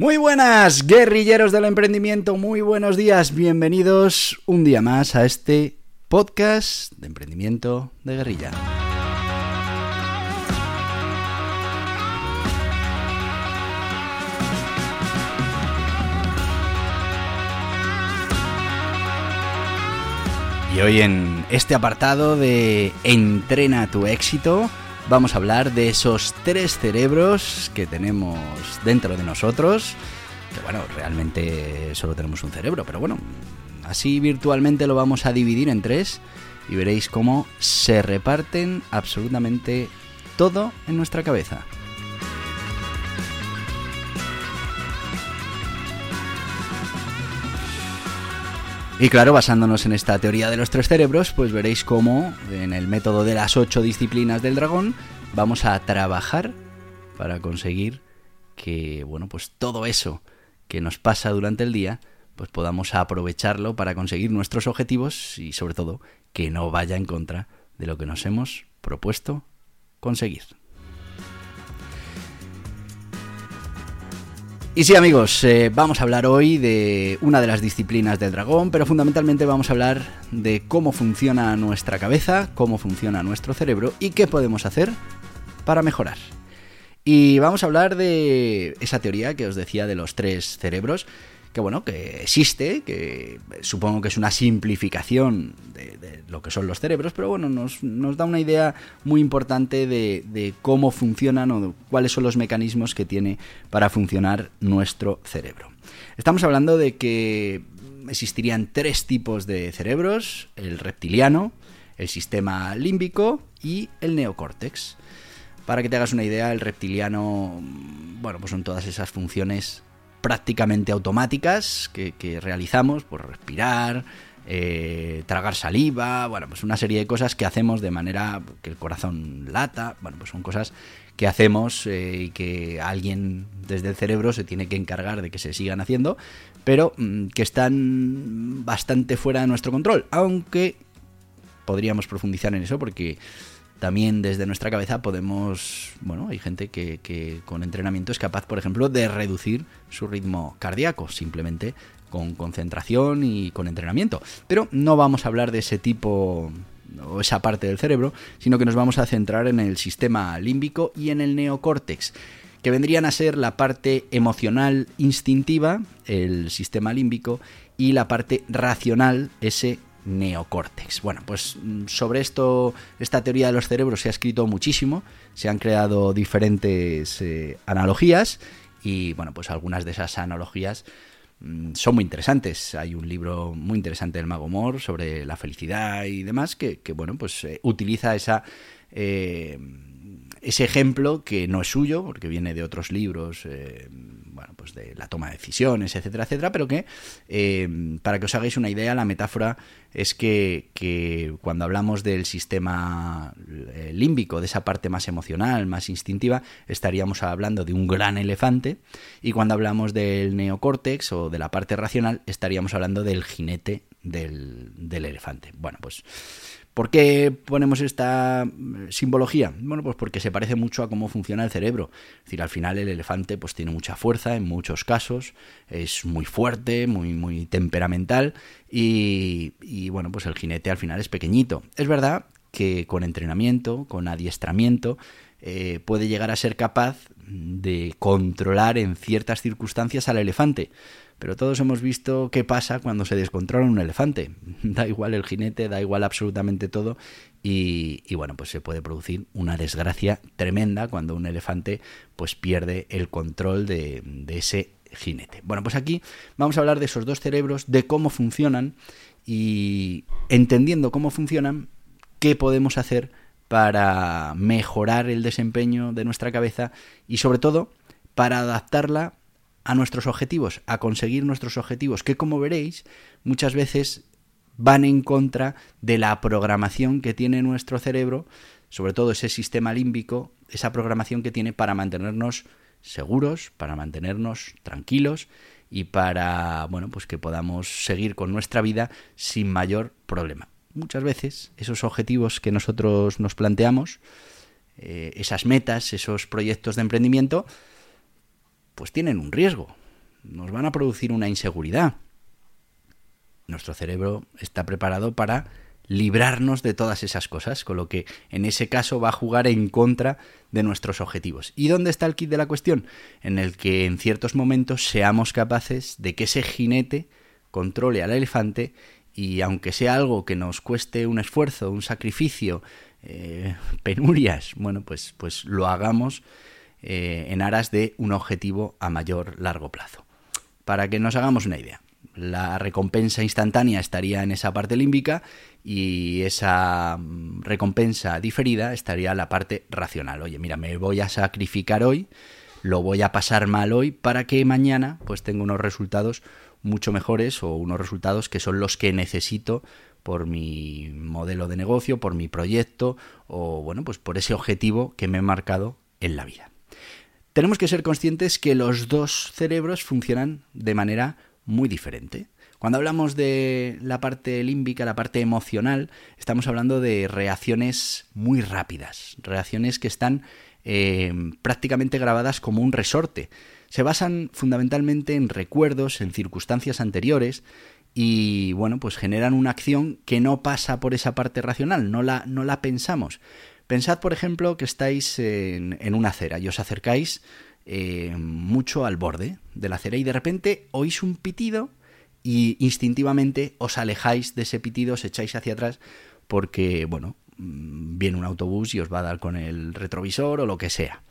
Muy buenas, guerrilleros del emprendimiento, muy buenos días, bienvenidos un día más a este podcast de emprendimiento de guerrilla. Y hoy en este apartado de Entrena tu éxito, vamos a hablar de esos tres cerebros que tenemos dentro de nosotros. Que bueno, realmente solo tenemos un cerebro, pero bueno, así virtualmente lo vamos a dividir en tres y veréis cómo se reparten absolutamente todo en nuestra cabeza. Y claro, basándonos en esta teoría de los tres cerebros, pues veréis cómo en el método de las ocho disciplinas del dragón vamos a trabajar para conseguir que, bueno, pues todo eso que nos pasa durante el día, pues podamos aprovecharlo para conseguir nuestros objetivos y sobre todo que no vaya en contra de lo que nos hemos propuesto conseguir. Y sí amigos, eh, vamos a hablar hoy de una de las disciplinas del dragón, pero fundamentalmente vamos a hablar de cómo funciona nuestra cabeza, cómo funciona nuestro cerebro y qué podemos hacer para mejorar. Y vamos a hablar de esa teoría que os decía de los tres cerebros, que bueno, que existe, que supongo que es una simplificación de, lo que son los cerebros, pero bueno, nos, da una idea muy importante de, cómo funcionan o cuáles son los mecanismos que tiene para funcionar nuestro cerebro. Estamos hablando de que existirían tres tipos de cerebros, el reptiliano, el sistema límbico y el neocórtex. Para que te hagas una idea, el reptiliano, bueno, pues son todas esas funciones prácticamente automáticas que, realizamos, por respirar, eh, tragar saliva, bueno, pues una serie de cosas que hacemos de manera que el corazón lata, bueno, pues son cosas que hacemos eh, y que alguien desde el cerebro se tiene que encargar de que se sigan haciendo, pero mm, que están bastante fuera de nuestro control, aunque podríamos profundizar en eso porque también desde nuestra cabeza podemos, bueno, hay gente que, con entrenamiento es capaz, por ejemplo, de reducir su ritmo cardíaco, simplemente con concentración y con entrenamiento. Pero no vamos a hablar de ese tipo o esa parte del cerebro, sino que nos vamos a centrar en el sistema límbico y en el neocórtex, que vendrían a ser la parte emocional instintiva, el sistema límbico, y la parte racional, ese neocórtex. Bueno, pues mm, sobre esto, esta teoría de los cerebros se ha escrito muchísimo, se han creado diferentes eh, analogías y bueno, pues algunas de esas analogías mm, son muy interesantes. Hay un libro muy interesante del Mago Mor sobre la felicidad y demás que, bueno, pues eh, utiliza esa... Eh, ese ejemplo que no es suyo, porque viene de otros libros, bueno, pues de la toma de decisiones, etcétera, etcétera, pero que para que os hagáis una idea, la metáfora es que, cuando hablamos del sistema eh, límbico, de esa parte más emocional, más instintiva, estaríamos hablando de un gran elefante, y cuando hablamos del neocórtex o de la parte racional, estaríamos hablando del jinete del, del elefante. Bueno, pues ¿Por qué ponemos esta mm, simbología? Bueno, pues porque se parece mucho a cómo funciona el cerebro. Es decir, al final el elefante pues tiene mucha fuerza en muchos casos, es muy fuerte, muy, muy temperamental y, y bueno, pues el jinete al final es pequeñito. Es verdad que con entrenamiento, con adiestramiento, eh, puede llegar a ser capaz de controlar en ciertas circunstancias al elefante. Pero todos hemos visto qué pasa cuando se descontrola un elefante. Da igual el jinete, da igual absolutamente todo. Y, bueno, pues se puede producir una desgracia tremenda cuando un elefante pues pierde el control de, de ese jinete. Bueno, pues aquí vamos a hablar de esos dos cerebros, de cómo funcionan y entendiendo cómo funcionan, qué podemos hacer para mejorar el desempeño de nuestra cabeza y sobre todo para adaptarla a nuestros objetivos, a conseguir nuestros objetivos, que como veréis muchas veces van en contra de la programación que tiene nuestro cerebro, sobre todo ese sistema límbico, esa programación que tiene para mantenernos seguros, para mantenernos tranquilos y para, bueno, pues que podamos seguir con nuestra vida sin mayor problema. Muchas veces esos objetivos que nosotros nos planteamos, eh, esas metas, esos proyectos de emprendimiento, pues tienen un riesgo, nos van a producir una inseguridad. Nuestro cerebro está preparado para librarnos de todas esas cosas, con lo que en ese caso va a jugar en contra de nuestros objetivos. ¿Y dónde está el kit de la cuestión? En el que en ciertos momentos seamos capaces de que ese jinete controle al elefante y aunque sea algo que nos cueste un esfuerzo, un sacrificio, eh, penurias, bueno, pues, pues lo hagamos eh, en aras de un objetivo a mayor largo plazo. Para que nos hagamos una idea, la recompensa instantánea estaría en esa parte límbica y esa mm, recompensa diferida estaría la parte racional. Oye, mira, me voy a sacrificar hoy, lo voy a pasar mal hoy para que mañana pues tenga unos resultados mucho mejores o unos resultados que son los que necesito por mi modelo de negocio, por mi proyecto o bueno, pues por ese objetivo que me he marcado en la vida. Tenemos que ser conscientes que los dos cerebros funcionan de manera muy diferente. Cuando hablamos de la parte límbica, la parte emocional, estamos hablando de reacciones muy rápidas, reacciones que están eh, prácticamente grabadas como un resorte. Se basan fundamentalmente en recuerdos, en circunstancias anteriores y bueno, pues generan una acción que no pasa por esa parte racional, no la, no la pensamos. Pensad, por ejemplo, que estáis en, una acera y os acercáis eh, mucho al borde de la acera y de repente oís un pitido y instintivamente os alejáis de ese pitido, os echáis hacia atrás porque, bueno, mm, viene un autobús y os va a dar con el retrovisor o lo que sea.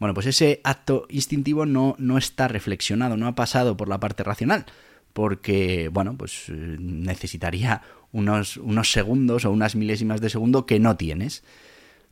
Bueno, pues ese acto instintivo no, no está reflexionado, no ha pasado por la parte racional, porque, bueno, pues eh, necesitaría unos, unos segundos o unas milésimas de segundo que no tienes.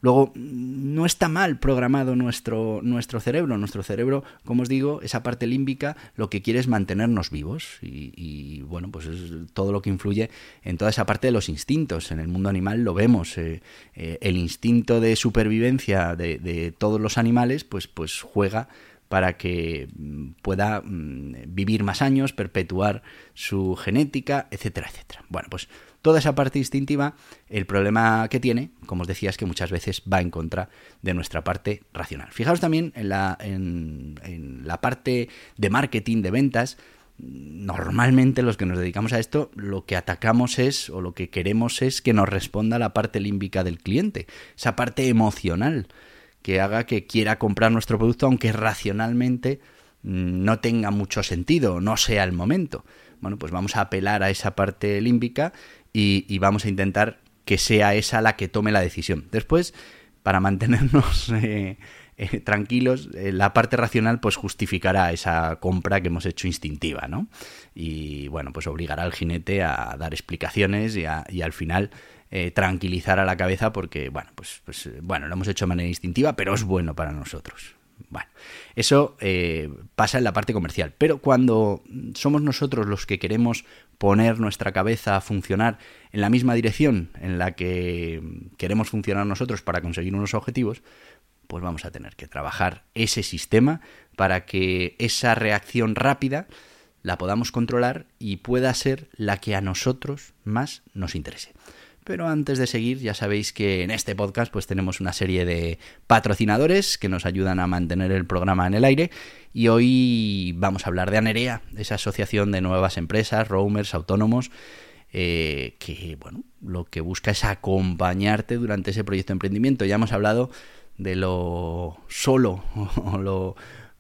Luego, no está mal programado nuestro, nuestro cerebro. Nuestro cerebro, como os digo, esa parte límbica lo que quiere es mantenernos vivos. Y, bueno, pues es todo lo que influye en toda esa parte de los instintos. En el mundo animal lo vemos. Eh, eh, el instinto de supervivencia de, de, todos los animales, pues, pues juega para que mm, pueda mm, vivir más años, perpetuar su genética, etcétera, etcétera. Bueno, pues toda esa parte instintiva, el problema que tiene, como os decía, es que muchas veces va en contra de nuestra parte racional. Fijaos también en la, en, la parte de marketing, de ventas, normalmente los que nos dedicamos a esto, lo que atacamos es, o lo que queremos es que nos responda la parte límbica del cliente, esa parte emocional que haga que quiera comprar nuestro producto, aunque racionalmente mm, no tenga mucho sentido, no sea el momento. Bueno, pues vamos a apelar a esa parte límbica y, vamos a intentar que sea esa la que tome la decisión. Después, para mantenernos eh, eh, tranquilos, eh, la parte racional pues justificará esa compra que hemos hecho instintiva, ¿no? Y bueno, pues obligará al jinete a dar explicaciones y, al final tranquilizar a la cabeza porque, bueno, pues, pues bueno, lo hemos hecho de manera instintiva, pero es bueno para nosotros. Bueno, eso eh, pasa en la parte comercial, pero cuando somos nosotros los que queremos poner nuestra cabeza a funcionar en la misma dirección en la que queremos funcionar nosotros para conseguir unos objetivos, pues vamos a tener que trabajar ese sistema para que esa reacción rápida la podamos controlar y pueda ser la que a nosotros más nos interese. Pero antes de seguir, ya sabéis que en este podcast pues tenemos una serie de patrocinadores que nos ayudan a mantener el programa en el aire y hoy vamos a hablar de Anerea, esa asociación de nuevas empresas, roamers, autónomos, eh, que bueno, lo que busca es acompañarte durante ese proyecto de emprendimiento. Ya hemos hablado de lo solo,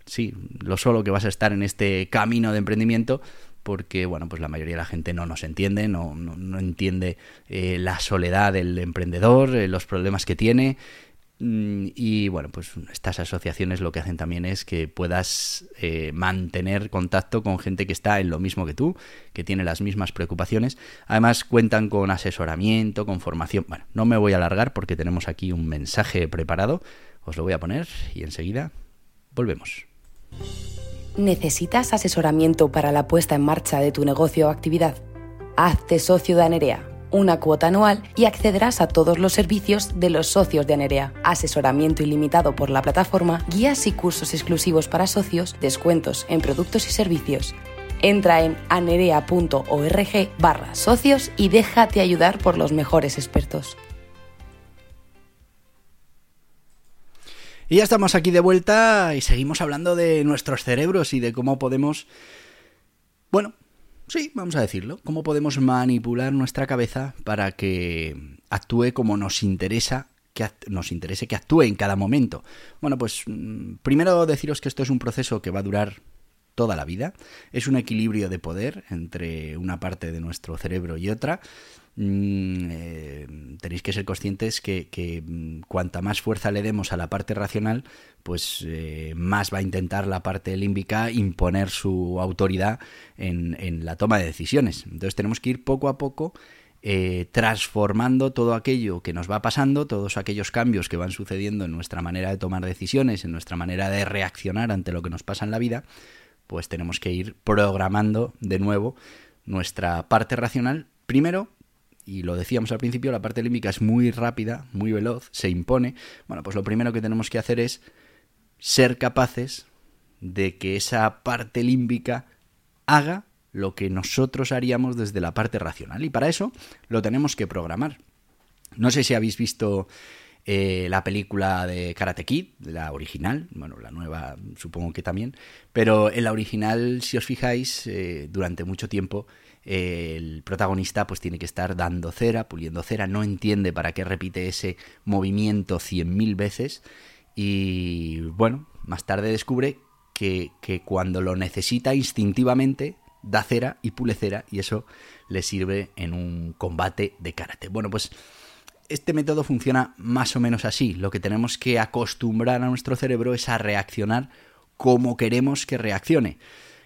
sí, lo solo que vas a estar en este camino de emprendimiento, porque bueno, pues la mayoría de la gente no nos entiende, no, no, entiende eh, la soledad del emprendedor, eh, los problemas que tiene. Mm, y bueno, pues estas asociaciones lo que hacen también es que puedas eh, mantener contacto con gente que está en lo mismo que tú, que tiene las mismas preocupaciones. Además cuentan con asesoramiento, con formación. Bueno, no me voy a alargar porque tenemos aquí un mensaje preparado. Os lo voy a poner y enseguida volvemos. ¿Necesitas asesoramiento para la puesta en marcha de tu negocio o actividad? Hazte socio de Anerea una cuota anual y accederás a todos los servicios de los socios de Anerea. Asesoramiento ilimitado por la plataforma, guías y cursos exclusivos para socios, descuentos en productos y servicios. Entra en anerea.org barra socios y déjate ayudar por los mejores expertos. Y ya estamos aquí de vuelta y seguimos hablando de nuestros cerebros y de cómo podemos, bueno, Sí, vamos a decirlo. ¿Cómo podemos manipular nuestra cabeza para que actúe como nos interesa que nos interese que actúe en cada momento? Bueno, pues mm, primero deciros que esto es un proceso que va a durar toda la vida. Es un equilibrio de poder entre una parte de nuestro cerebro y otra. Mm, eh, tenéis que ser conscientes que, mm, cuanta más fuerza le demos a la parte racional, pues eh, más va a intentar la parte límbica imponer su autoridad en, la toma de decisiones. Entonces tenemos que ir poco a poco eh, transformando todo aquello que nos va pasando, todos aquellos cambios que van sucediendo en nuestra manera de tomar decisiones, en nuestra manera de reaccionar ante lo que nos pasa en la vida, pues tenemos que ir programando de nuevo nuestra parte racional, primero y lo decíamos al principio, la parte límbica es muy rápida, muy veloz, se impone. Bueno, pues lo primero que tenemos que hacer es ser capaces de que esa parte límbica haga lo que nosotros haríamos desde la parte racional. Y para eso lo tenemos que programar. No sé si habéis visto eh, la película de Karate Kid, la original, bueno, la nueva supongo que también, pero en la original, si os fijáis, eh, durante mucho tiempo el protagonista pues tiene que estar dando cera, puliendo cera, no entiende para qué repite ese movimiento cien mil veces y bueno, más tarde descubre que, que cuando lo necesita instintivamente da cera y pule cera y eso le sirve en un combate de karate. Bueno, pues este método funciona más o menos así. Lo que tenemos que acostumbrar a nuestro cerebro es a reaccionar como queremos que reaccione.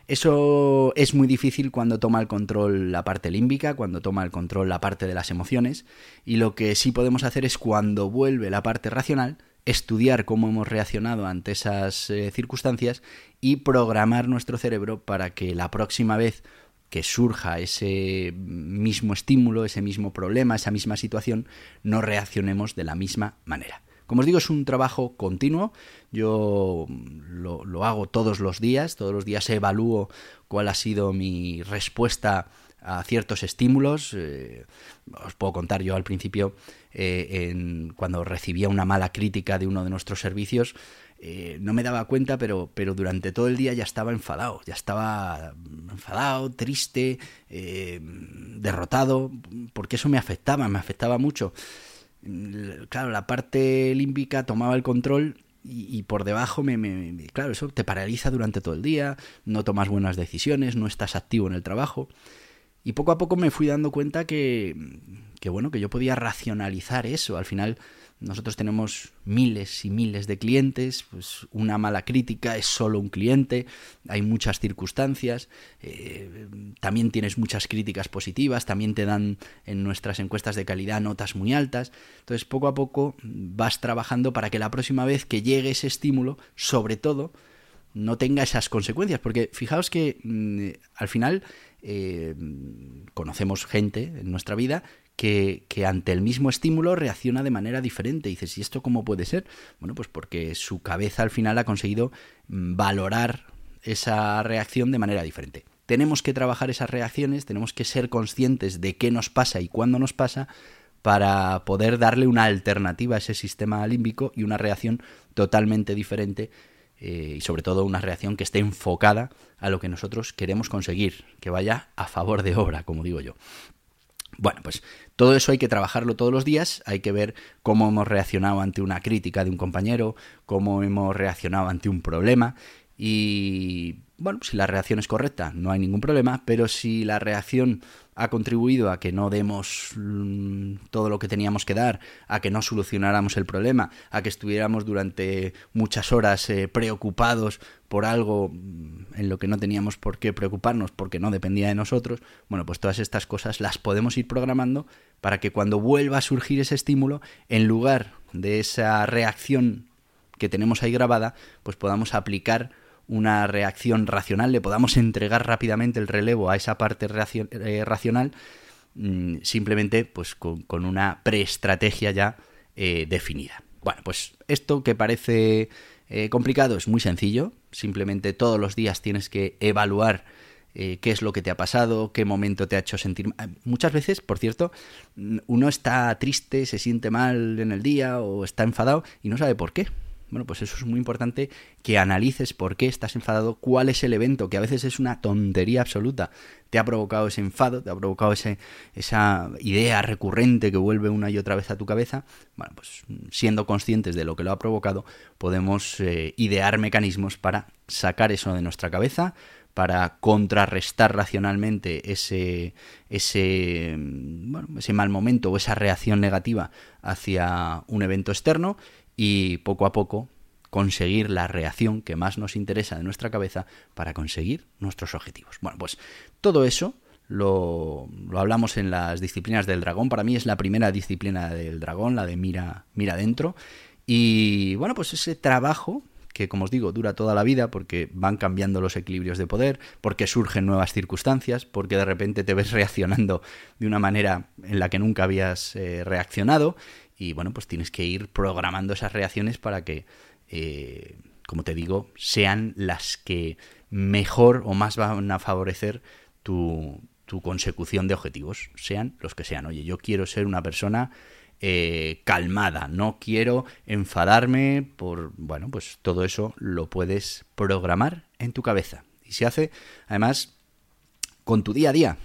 Eso es muy difícil cuando toma el control la parte límbica, cuando toma el control la parte de las emociones, y lo que sí podemos hacer es cuando vuelve la parte racional, estudiar cómo hemos reaccionado ante esas eh, circunstancias y programar nuestro cerebro para que la próxima vez que surja ese mismo estímulo, ese mismo problema, esa misma situación, no reaccionemos de la misma manera. Como os digo, es un trabajo continuo. Yo lo, hago todos los días. Todos los días evalúo cuál ha sido mi respuesta a ciertos estímulos. Eh, os puedo contar yo al principio, eh, cuando recibía una mala crítica de uno de nuestros servicios, eh, no me daba cuenta, pero, pero durante todo el día ya estaba enfadado, ya estaba enfadado, triste, derrotado, porque eso me afectaba, me afectaba mucho claro, la parte límbica tomaba el control y, por debajo me, claro eso te paraliza durante todo el día no tomas buenas decisiones no estás activo en el trabajo. Y poco a poco me fui dando cuenta que que bueno que yo podía racionalizar eso. Al final nosotros tenemos miles y miles de clientes, pues una mala crítica es solo un cliente, hay muchas circunstancias, eh, también tienes muchas críticas positivas, también te dan en nuestras encuestas de calidad notas muy altas, entonces poco a poco vas trabajando para que la próxima vez que llegue ese estímulo, sobre todo, no tenga esas consecuencias, porque fijaos que mm, al final eh, conocemos gente en nuestra vida que, ante el mismo estímulo reacciona de manera diferente. Y dices, ¿y esto cómo puede ser? Bueno, pues porque su cabeza al final ha conseguido mm, valorar esa reacción de manera diferente. Tenemos que trabajar esas reacciones, tenemos que ser conscientes de qué nos pasa y cuándo nos pasa para poder darle una alternativa a ese sistema límbico y una reacción totalmente diferente eh, y sobre todo una reacción que esté enfocada a lo que nosotros queremos conseguir, que vaya a favor de obra, como digo yo. Bueno, pues todo eso hay que trabajarlo todos los días, hay que ver cómo hemos reaccionado ante una crítica de un compañero, cómo hemos reaccionado ante un problema y bueno, si la reacción es correcta, no hay ningún problema, pero si la reacción ha contribuido a que no demos mm, todo lo que teníamos que dar, a que no solucionáramos el problema, a que estuviéramos durante muchas horas eh, preocupados por algo mm, en lo que no teníamos por qué preocuparnos porque no dependía de nosotros, bueno, pues todas estas cosas las podemos ir programando para que cuando vuelva a surgir ese estímulo, en lugar de esa reacción que tenemos ahí grabada, pues podamos aplicar una reacción racional, le podamos entregar rápidamente el relevo a esa parte eh, racional, mm, simplemente pues con, una preestrategia ya eh, definida. Bueno, pues esto que parece eh, complicado es muy sencillo, simplemente todos los días tienes que evaluar qué es lo que te ha pasado, qué momento te ha hecho sentir. Muchas veces, por cierto, mm, uno está triste, se siente mal en el día o está enfadado y no sabe por qué. Bueno, pues eso es muy importante que analices por qué estás enfadado, cuál es el evento, que a veces es una tontería absoluta. Te ha provocado ese enfado, te ha provocado ese, esa idea recurrente que vuelve una y otra vez a tu cabeza. Bueno, pues siendo conscientes de lo que lo ha provocado, podemos eh, idear mecanismos para sacar eso de nuestra cabeza, para contrarrestar racionalmente ese, ese, bueno, ese mal momento o esa reacción negativa hacia un evento externo y poco a poco conseguir la reacción que más nos interesa de nuestra cabeza para conseguir nuestros objetivos. Bueno, pues todo eso lo, lo, hablamos en las disciplinas del dragón. Para mí es la primera disciplina del dragón, la de mira, mira dentro. Y bueno, pues ese trabajo que como os digo dura toda la vida porque van cambiando los equilibrios de poder, porque surgen nuevas circunstancias, porque de repente te ves reaccionando de una manera en la que nunca habías eh, reaccionado y bueno, pues tienes que ir programando esas reacciones para que, eh, como te digo, sean las que mejor o más van a favorecer tu, tu consecución de objetivos, sean los que sean. Oye, yo quiero ser una persona eh, calmada, no quiero enfadarme por, bueno, pues todo eso lo puedes programar en tu cabeza. Y se hace, además, con tu día a día,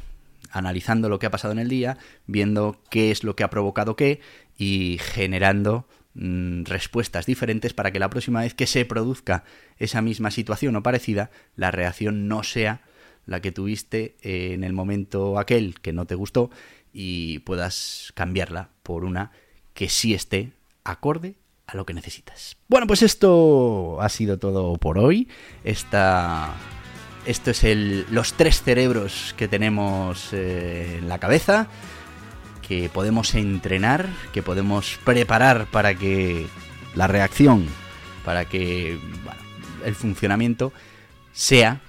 analizando lo que ha pasado en el día, viendo qué es lo que ha provocado qué y generando mm, respuestas diferentes para que la próxima vez que se produzca esa misma situación o parecida, la reacción no sea la que tuviste en el momento aquel que no te gustó y puedas cambiarla por una que sí esté acorde a lo que necesitas. Bueno, pues esto ha sido todo por hoy. Esta esto es el, los tres cerebros que tenemos eh, en la cabeza, que podemos entrenar, que podemos preparar para que la reacción, para que el funcionamiento sea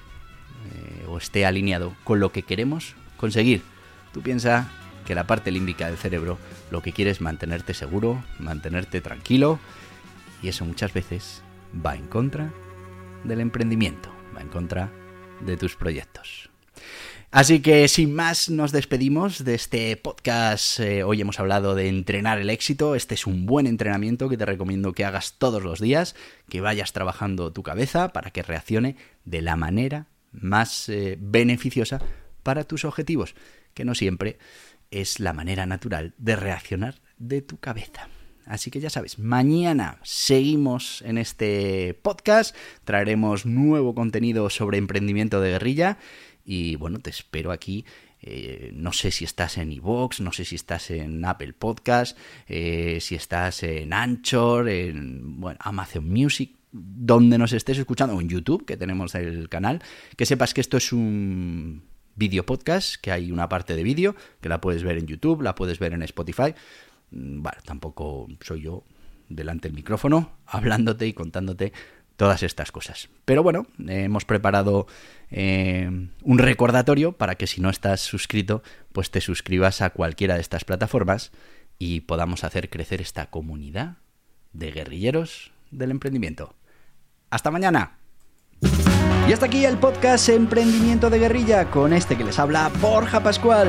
eh, o esté alineado con lo que queremos conseguir. Tú piensas que la parte límbica del cerebro lo que quiere es mantenerte seguro, mantenerte tranquilo, y eso muchas veces va en contra del emprendimiento, va en contra de tus proyectos. Así que sin más nos despedimos de este podcast. Eh, hoy hemos hablado de entrenar el éxito. Este es un buen entrenamiento que te recomiendo que hagas todos los días, que vayas trabajando tu cabeza para que reaccione de la manera más eh, beneficiosa para tus objetivos, que no siempre es la manera natural de reaccionar de tu cabeza. Así que ya sabes, mañana seguimos en este podcast, traeremos nuevo contenido sobre emprendimiento de guerrilla y bueno, te espero aquí. Eh, no sé si estás en iVoox, no sé si estás en Apple Podcast, eh, si estás en Anchor, en bueno, Amazon Music, donde nos estés escuchando, en YouTube, que tenemos el canal, que sepas que esto es un video podcast, que hay una parte de vídeo, que la puedes ver en YouTube, la puedes ver en Spotify, Mm, bueno, tampoco soy yo delante del micrófono hablándote y contándote todas estas cosas. Pero bueno, hemos preparado eh, un recordatorio para que si no estás suscrito, pues te suscribas a cualquiera de estas plataformas y podamos hacer crecer esta comunidad de guerrilleros del emprendimiento. Hasta mañana. Y hasta aquí el podcast Emprendimiento de Guerrilla con este que les habla Borja Pascual.